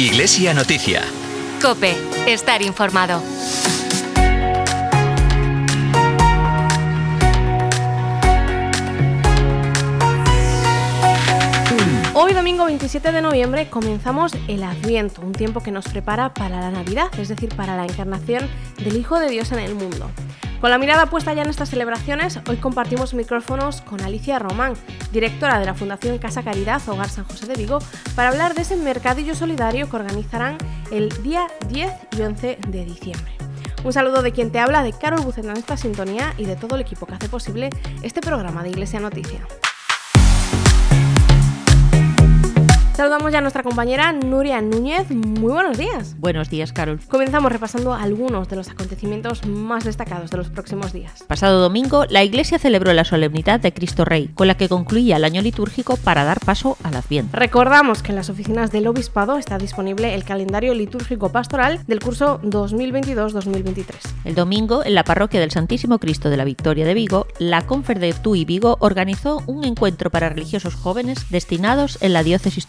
Iglesia Noticia. Cope, estar informado. Hoy domingo 27 de noviembre comenzamos el Adviento, un tiempo que nos prepara para la Navidad, es decir, para la encarnación del Hijo de Dios en el mundo. Con la mirada puesta ya en estas celebraciones, hoy compartimos micrófonos con Alicia Román, directora de la Fundación Casa Caridad Hogar San José de Vigo, para hablar de ese mercadillo solidario que organizarán el día 10 y 11 de diciembre. Un saludo de quien te habla, de Carol Bucena en esta sintonía y de todo el equipo que hace posible este programa de Iglesia Noticia. Saludamos ya a nuestra compañera Nuria Núñez. Muy buenos días. Buenos días, Carol. Comenzamos repasando algunos de los acontecimientos más destacados de los próximos días. Pasado domingo, la Iglesia celebró la solemnidad de Cristo Rey, con la que concluía el año litúrgico para dar paso al Adviento. Recordamos que en las oficinas del Obispado está disponible el calendario litúrgico pastoral del curso 2022-2023. El domingo, en la parroquia del Santísimo Cristo de la Victoria de Vigo, la Confer de Tui Vigo organizó un encuentro para religiosos jóvenes destinados en la diócesis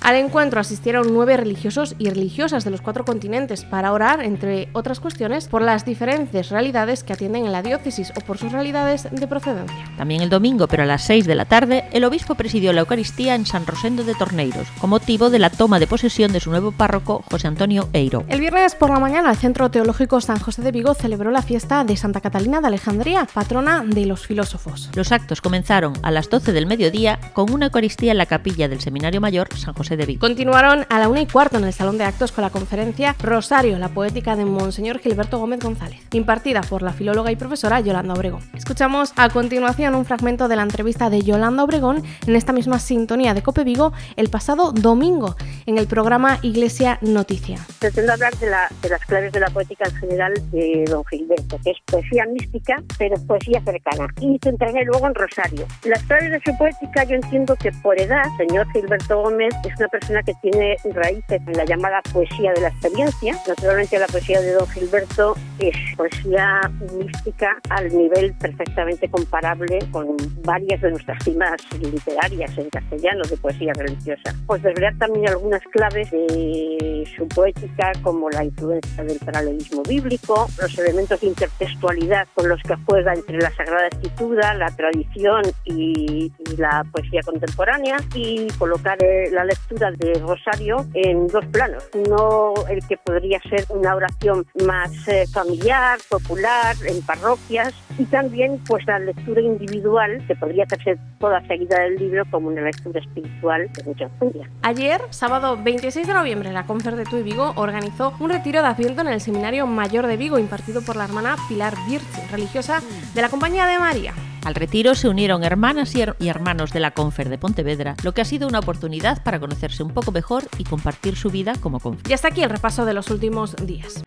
Al encuentro asistieron nueve religiosos y religiosas de los cuatro continentes para orar, entre otras cuestiones, por las diferentes realidades que atienden en la diócesis o por sus realidades de procedencia. También el domingo, pero a las seis de la tarde, el obispo presidió la Eucaristía en San Rosendo de Torneiros, con motivo de la toma de posesión de su nuevo párroco, José Antonio Eiro. El viernes por la mañana, el Centro Teológico San José de Vigo celebró la fiesta de Santa Catalina de Alejandría, patrona de los filósofos. Los actos comenzaron a las 12 del mediodía con una Eucaristía en la capilla del Seminario Mayor San José de Vigo. Continuaron a la una y cuarto en el Salón de Actos con la conferencia Rosario, la poética de Monseñor Gilberto Gómez González, impartida por la filóloga y profesora Yolanda Obregón. Escuchamos a continuación un fragmento de la entrevista de Yolanda Obregón en esta misma sintonía de Cope Vigo el pasado domingo en el programa Iglesia Noticia. Pretendo hablar de, la, de las claves de la poética en general de don Gilberto, que es poesía mística, pero poesía cercana. Y centraré luego en Rosario. Las claves de su poética yo entiendo que por edad, señor Gilberto Gómez es una persona que tiene raíces en la llamada poesía de la experiencia. Naturalmente la poesía de don Gilberto es poesía mística al nivel perfectamente comparable con varias de nuestras cimas literarias en castellano de poesía religiosa. Pues desvelar también algunas claves de su poética como la influencia del paralelismo bíblico, los elementos de intertextualidad con los que juega entre la Sagrada Escritura, la tradición y, y la poesía contemporánea y colocar eh, la lectura de Rosario en dos planos. Uno, el que podría ser una oración más eh, familiar, popular, en parroquias, y también pues la lectura individual, que podría ser toda seguida del libro como una lectura espiritual de mucha furia. Ayer, sábado 26 de noviembre, la Confer de Tui Vigo organizó un retiro de Adviento en el Seminario Mayor de Vigo, impartido por la hermana Pilar Virche, religiosa de la Compañía de María. Al retiro se unieron hermanas y hermanos de la Confer de Pontevedra, lo que ha sido una oportunidad para conocerse un poco mejor y compartir su vida como confer. Y hasta aquí el repaso de los últimos días.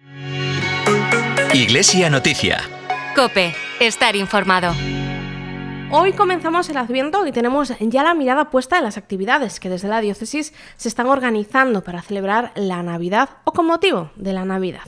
Iglesia Noticia. Cope, estar informado. Hoy comenzamos el Adviento y tenemos ya la mirada puesta en las actividades que desde la diócesis se están organizando para celebrar la Navidad o con motivo de la Navidad.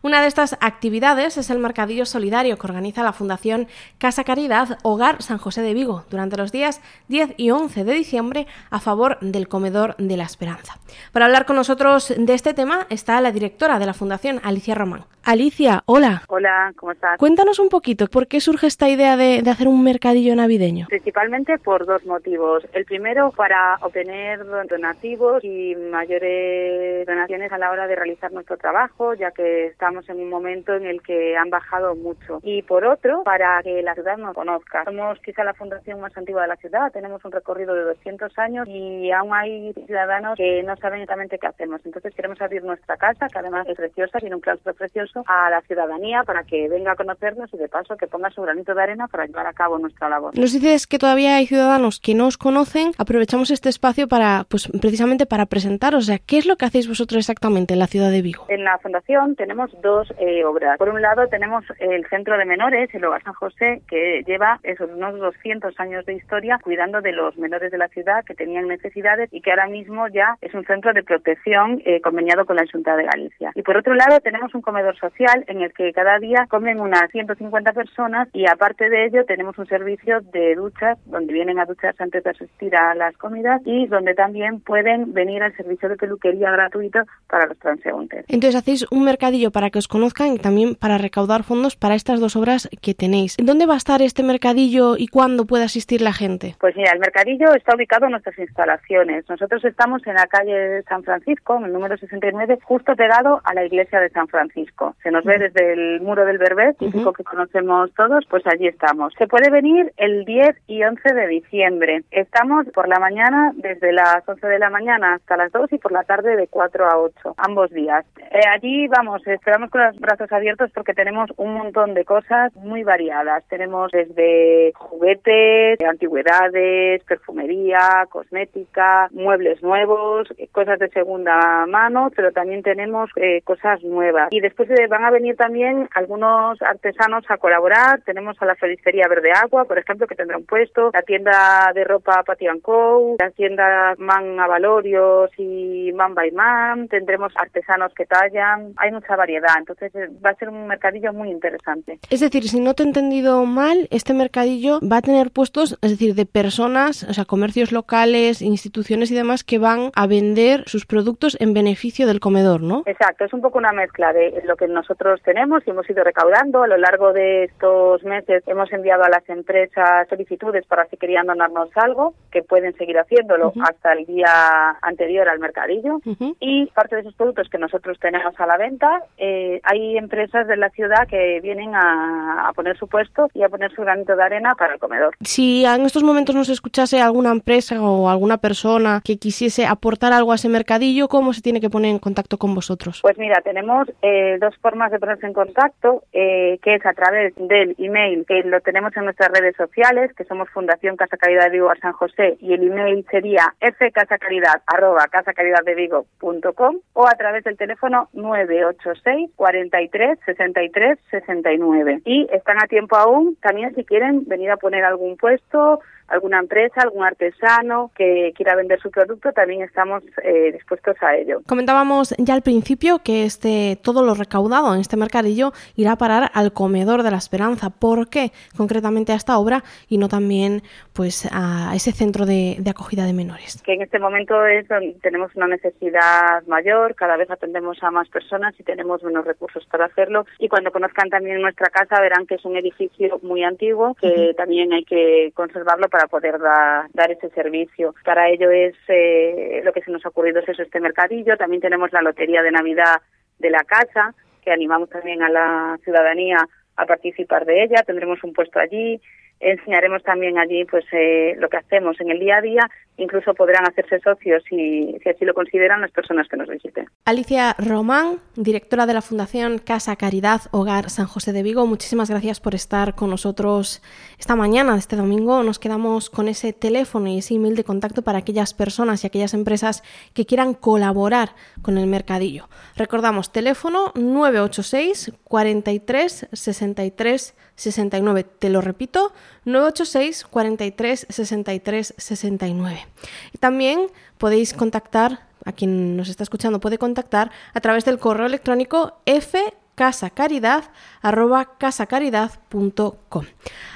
Una de estas actividades es el mercadillo solidario que organiza la Fundación Casa Caridad Hogar San José de Vigo durante los días 10 y 11 de diciembre a favor del Comedor de la Esperanza. Para hablar con nosotros de este tema está la directora de la Fundación, Alicia Román. Alicia, hola. Hola, ¿cómo estás? Cuéntanos un poquito, ¿por qué surge esta idea de, de, hacer un mercadillo navideño? Principalmente por dos motivos. El primero, para obtener donativos y mayores donaciones a la hora de realizar nuestro trabajo, ya que estamos en un momento en el que han bajado mucho. Y por otro, para que la ciudad nos conozca. Somos quizá la fundación más antigua de la ciudad, tenemos un recorrido de 200 años y aún hay ciudadanos que no saben exactamente qué hacemos. Entonces queremos abrir nuestra casa, que además es preciosa, tiene un claustro precioso, a la ciudadanía para que venga a conocernos y de paso que ponga su granito de arena para llevar a cabo nuestra labor. Nos dices que todavía hay ciudadanos que no os conocen. Aprovechamos este espacio para, pues precisamente para presentaros. O sea, ¿qué es lo que hacéis vosotros exactamente en la ciudad de Vigo? En la fundación tenemos dos eh, obras. Por un lado tenemos el Centro de Menores, el Hogar San José, que lleva esos unos 200 años de historia cuidando de los menores de la ciudad que tenían necesidades y que ahora mismo ya es un centro de protección eh, conveniado con la Junta de Galicia. Y por otro lado tenemos un comedor social en el que cada día comen unas 150 personas y aparte de ello tenemos un servicio de duchas donde vienen a ducharse antes de asistir a las comidas y donde también pueden venir al servicio de peluquería gratuito para los transeúntes. Entonces hacéis un mercadillo para que os conozcan y también para recaudar fondos para estas dos obras que tenéis. ¿Dónde va a estar este mercadillo y cuándo puede asistir la gente? Pues mira, el mercadillo está ubicado en nuestras instalaciones. Nosotros estamos en la calle de San Francisco, en el número 69, justo pegado a la iglesia de San Francisco. Se nos ve desde el muro del Berbés, típico que conocemos todos, pues allí estamos. Se puede venir el 10 y 11 de diciembre. Estamos por la mañana desde las 11 de la mañana hasta las 2 y por la tarde de 4 a 8, ambos días. Eh, allí vamos, esperamos con los brazos abiertos porque tenemos un montón de cosas muy variadas. Tenemos desde juguetes, antigüedades, perfumería, cosmética, muebles nuevos, eh, cosas de segunda mano, pero también tenemos eh, cosas nuevas. Y después van a venir también algunos artesanos a colaborar. Tenemos a la Felicería Verde Agua, por ejemplo, que tendrá un puesto, la tienda de ropa Patian Co, las tiendas Man Avalorios y Man by Man. Tendremos artesanos que tallan. Hay mucha variedad, entonces eh, va a ser un mercadillo muy interesante. Es decir, si no te he entendido mal, este mercadillo va a tener puestos, es decir, de personas, o sea, comercios locales, instituciones y demás que van a vender sus productos en beneficio del comedor, ¿no? Exacto, es un poco una mezcla de lo que nosotros tenemos y hemos ido recaudando. A lo largo de estos meses hemos enviado a las empresas solicitudes para si querían donarnos algo, que pueden seguir haciéndolo hasta el día anterior al mercadillo. Y parte de esos productos que nosotros tenemos a la venta, eh, hay empresas de la ciudad que vienen a, a poner su puesto y a poner su granito de arena para el comedor. Si en estos momentos nos escuchase alguna empresa o alguna persona que quisiese aportar algo a ese mercadillo, ¿cómo se tiene que poner en contacto con vosotros? Pues mira, tenemos eh, dos formas de ponerse en contacto, eh, que es a través del email, que lo tenemos en nuestras redes sociales, que somos Fundación Casa Caridad de Vigo a San José, y el email sería fcasacaridad arroba casacaridadevigo.com o a través del teléfono 986 43 63 69. Y están a tiempo aún, también si quieren venir a poner algún puesto, alguna empresa, algún artesano que quiera vender su producto, también estamos eh, dispuestos a ello. Comentábamos ya al principio que este todo lo recaudado en este mercadillo irá a parar al comedor de la esperanza. ¿Por qué concretamente a esta obra y no también pues a ese centro de, de acogida de menores? Que en este momento es tenemos una necesidad mayor, cada vez atendemos a más personas y tenemos menos recursos para hacerlo y cuando conozcan también nuestra casa verán que es un edificio muy antiguo que uh -huh. también hay que conservarlo para poder da, dar ese servicio. Para ello es eh, lo que se nos ha ocurrido es eso, este mercadillo. También tenemos la lotería de Navidad de la casa, que animamos también a la ciudadanía a participar de ella. Tendremos un puesto allí. Enseñaremos también allí pues eh, lo que hacemos en el día a día, incluso podrán hacerse socios si, si así lo consideran las personas que nos visiten. Alicia Román, directora de la Fundación Casa Caridad Hogar San José de Vigo, muchísimas gracias por estar con nosotros esta mañana, este domingo. Nos quedamos con ese teléfono y ese email de contacto para aquellas personas y aquellas empresas que quieran colaborar con el mercadillo. Recordamos, teléfono 986 43 63 69. Te lo repito, 986 43 63 69. Y también podéis contactar, a quien nos está escuchando puede contactar a través del correo electrónico fcasacaridad.casacaridad.com.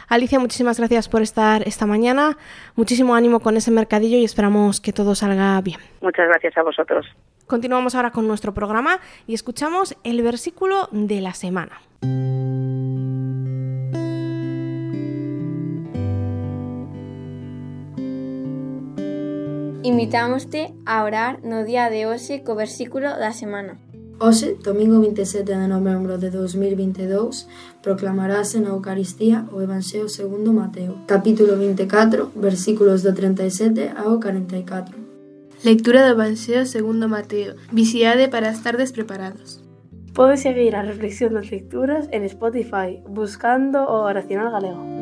Alicia, muchísimas gracias por estar esta mañana. Muchísimo ánimo con ese mercadillo y esperamos que todo salga bien. Muchas gracias a vosotros. Continuamos ahora con nuestro programa y escuchamos el versículo de la semana. Invitámoste a orar no día de hoxe co versículo da semana. Hoxe, domingo 27 de novembro de 2022, proclamarase na Eucaristía o Evanxeo segundo Mateo, capítulo 24, versículos do 37 ao 44. Lectura do Evanxeo segundo Mateo. Vixiade para estar despreparados. Podes seguir a reflexión das lecturas en Spotify, buscando o Oracional Galego.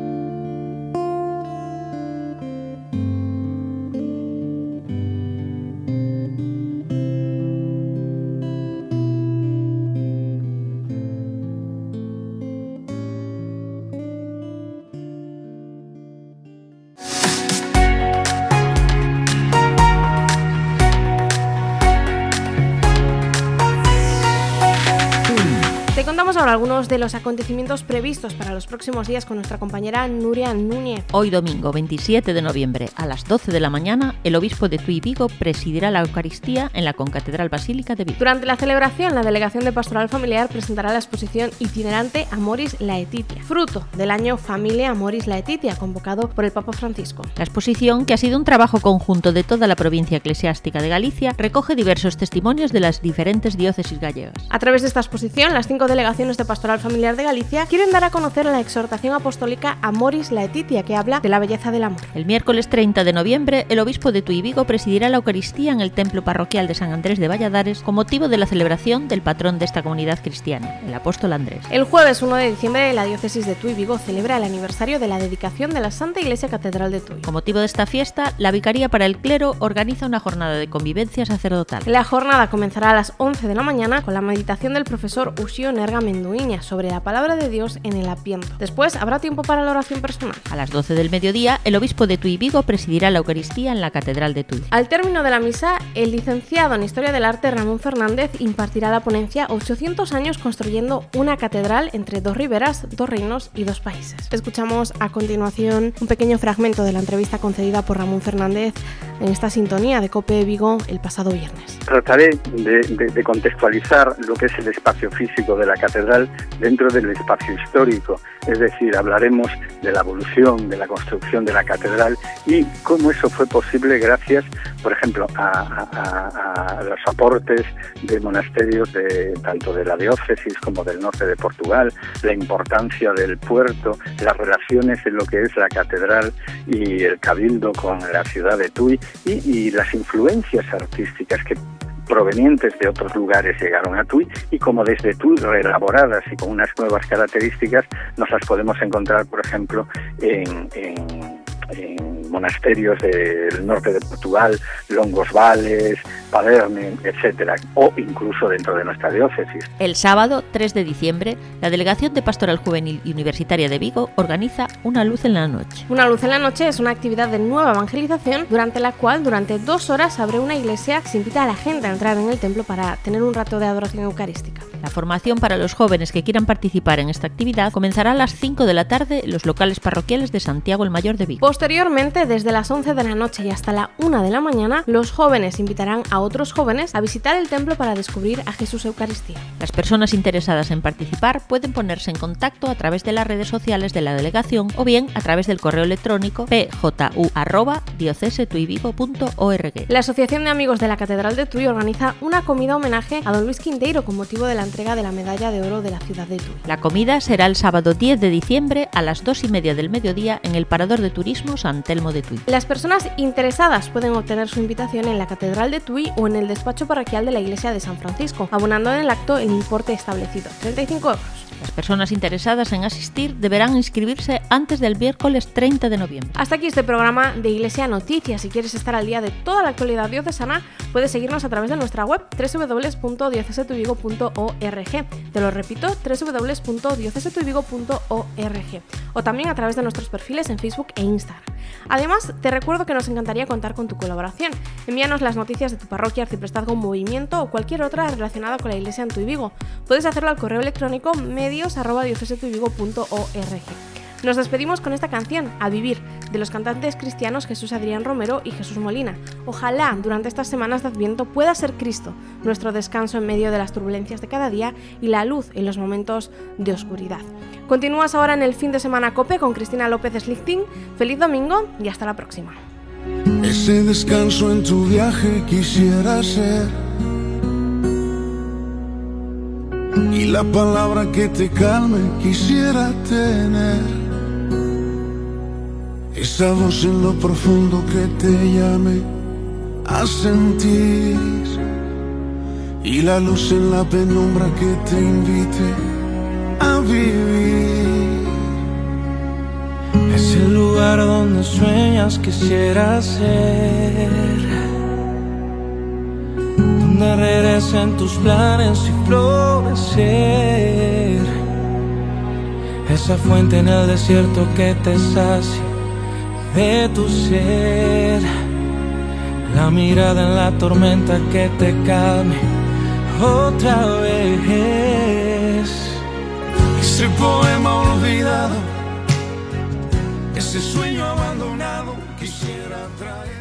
Ahora algunos de los acontecimientos previstos para los próximos días con nuestra compañera Nuria Núñez. Hoy domingo 27 de noviembre a las 12 de la mañana, el obispo de Tui Vigo presidirá la Eucaristía en la Concatedral Basílica de Vigo. Durante la celebración, la Delegación de Pastoral Familiar presentará la exposición itinerante Amoris Laetitia, fruto del año Familia Amoris Laetitia, convocado por el Papa Francisco. La exposición, que ha sido un trabajo conjunto de toda la provincia eclesiástica de Galicia, recoge diversos testimonios de las diferentes diócesis gallegas. A través de esta exposición, las cinco delegaciones de Pastoral Familiar de Galicia quieren dar a conocer la exhortación apostólica Amoris Laetitia, que habla de la belleza del amor. El miércoles 30 de noviembre, el obispo de Tui Vigo presidirá la Eucaristía en el templo parroquial de San Andrés de Valladares con motivo de la celebración del patrón de esta comunidad cristiana, el apóstol Andrés. El jueves 1 de diciembre, la diócesis de Tui Vigo celebra el aniversario de la dedicación de la Santa Iglesia Catedral de Tui. Con motivo de esta fiesta, la Vicaría para el Clero organiza una jornada de convivencia sacerdotal. La jornada comenzará a las 11 de la mañana con la meditación del profesor Ushio Nerga Menduiña sobre la palabra de Dios en el Apiento. Después habrá tiempo para la oración personal. A las 12 del mediodía, el obispo de Tui Vigo presidirá la Eucaristía en la Catedral de Tui. Al término de la misa, el licenciado en Historia del Arte Ramón Fernández impartirá la ponencia 800 años construyendo una catedral entre dos riberas, dos reinos y dos países. Escuchamos a continuación un pequeño fragmento de la entrevista concedida por Ramón Fernández en esta sintonía de Cope Vigo el pasado viernes. Trataré de, de, de, contextualizar lo que es el espacio físico de la catedral dentro del espacio histórico, es decir, hablaremos de la evolución de la construcción de la catedral y cómo eso fue posible gracias, por ejemplo, a, los aportes de monasterios de tanto de la diócesis como del norte de Portugal, la importancia del puerto, las relaciones en lo que es la catedral y el cabildo con la ciudad de Tui y las influencias artísticas que provenientes de otros lugares llegaron a Tui y como desde Tui reelaboradas y con unas nuevas características nos las podemos encontrar, por ejemplo, en, en, en monasterios del norte de Portugal, Longos Vales, Paderne, etcétera, o incluso dentro de nuestra diócesis. El sábado 3 de diciembre, la Delegación de Pastoral Juvenil y Universitaria de Vigo organiza Una Luz en la Noche. Una Luz en la Noche es una actividad de nueva evangelización durante la cual durante dos horas abre una iglesia que se invita a la gente a entrar en el templo para tener un rato de adoración eucarística. La formación para los jóvenes que quieran participar en esta actividad comenzará a las 5 de la tarde en los locales parroquiales de Santiago el Mayor de Vigo. Posteriormente, desde las 11 de la noche y hasta la 1 de la mañana, los jóvenes invitarán a otros jóvenes a visitar el templo para descubrir a Jesús Eucaristía. Las personas interesadas en participar pueden ponerse en contacto a través de las redes sociales de la delegación o bien a través del correo electrónico pju@diocesetuivigo.org. La Asociación de Amigos de la Catedral de Tui organiza una comida homenaje a don Luis Quinteiro con motivo de la entrega de la medalla de oro de la ciudad de Tui. La comida será el sábado 10 de diciembre a las 2 y media del mediodía en el Parador de Turismo San Telmo de Tui. Las personas interesadas pueden obtener su invitación en la Catedral de Tui o en el despacho parroquial de la Iglesia de San Francisco, abonando en el acto el importe establecido, 35 euros. Las personas interesadas en asistir deberán inscribirse antes del miércoles 30 de noviembre. Hasta aquí este programa de Iglesia Noticias. Si quieres estar al día de toda la actualidad diocesana, puedes seguirnos a través de nuestra web www.diocesetuvigo.org. Te lo repito, www.diocesetuvigo.org. O también a través de nuestros perfiles en Facebook e Instagram. Además, te recuerdo que nos encantaría contar con tu colaboración. Envíanos las noticias de tu parroquia, arciprestazgo, movimiento o cualquier otra relacionada con la iglesia en Vigo. Puedes hacerlo al correo electrónico. Nos despedimos con esta canción, A Vivir, de los cantantes cristianos Jesús Adrián Romero y Jesús Molina. Ojalá durante estas semanas de Adviento pueda ser Cristo nuestro descanso en medio de las turbulencias de cada día y la luz en los momentos de oscuridad. Continúas ahora en el fin de semana COPE con Cristina López Slichting. Feliz domingo y hasta la próxima. Ese descanso en tu viaje quisiera ser. Y la palabra que te calme quisiera tener. Esa voz en lo profundo que te llame a sentir. Y la luz en la penumbra que te invite a vivir. Lugar donde sueñas quisiera ser. Donde regresen tus planes y florecer. Esa fuente en el desierto que te sacia de tu ser. La mirada en la tormenta que te calme otra vez. ese poema olvidado, ese sueño abandonado, quisiera traer.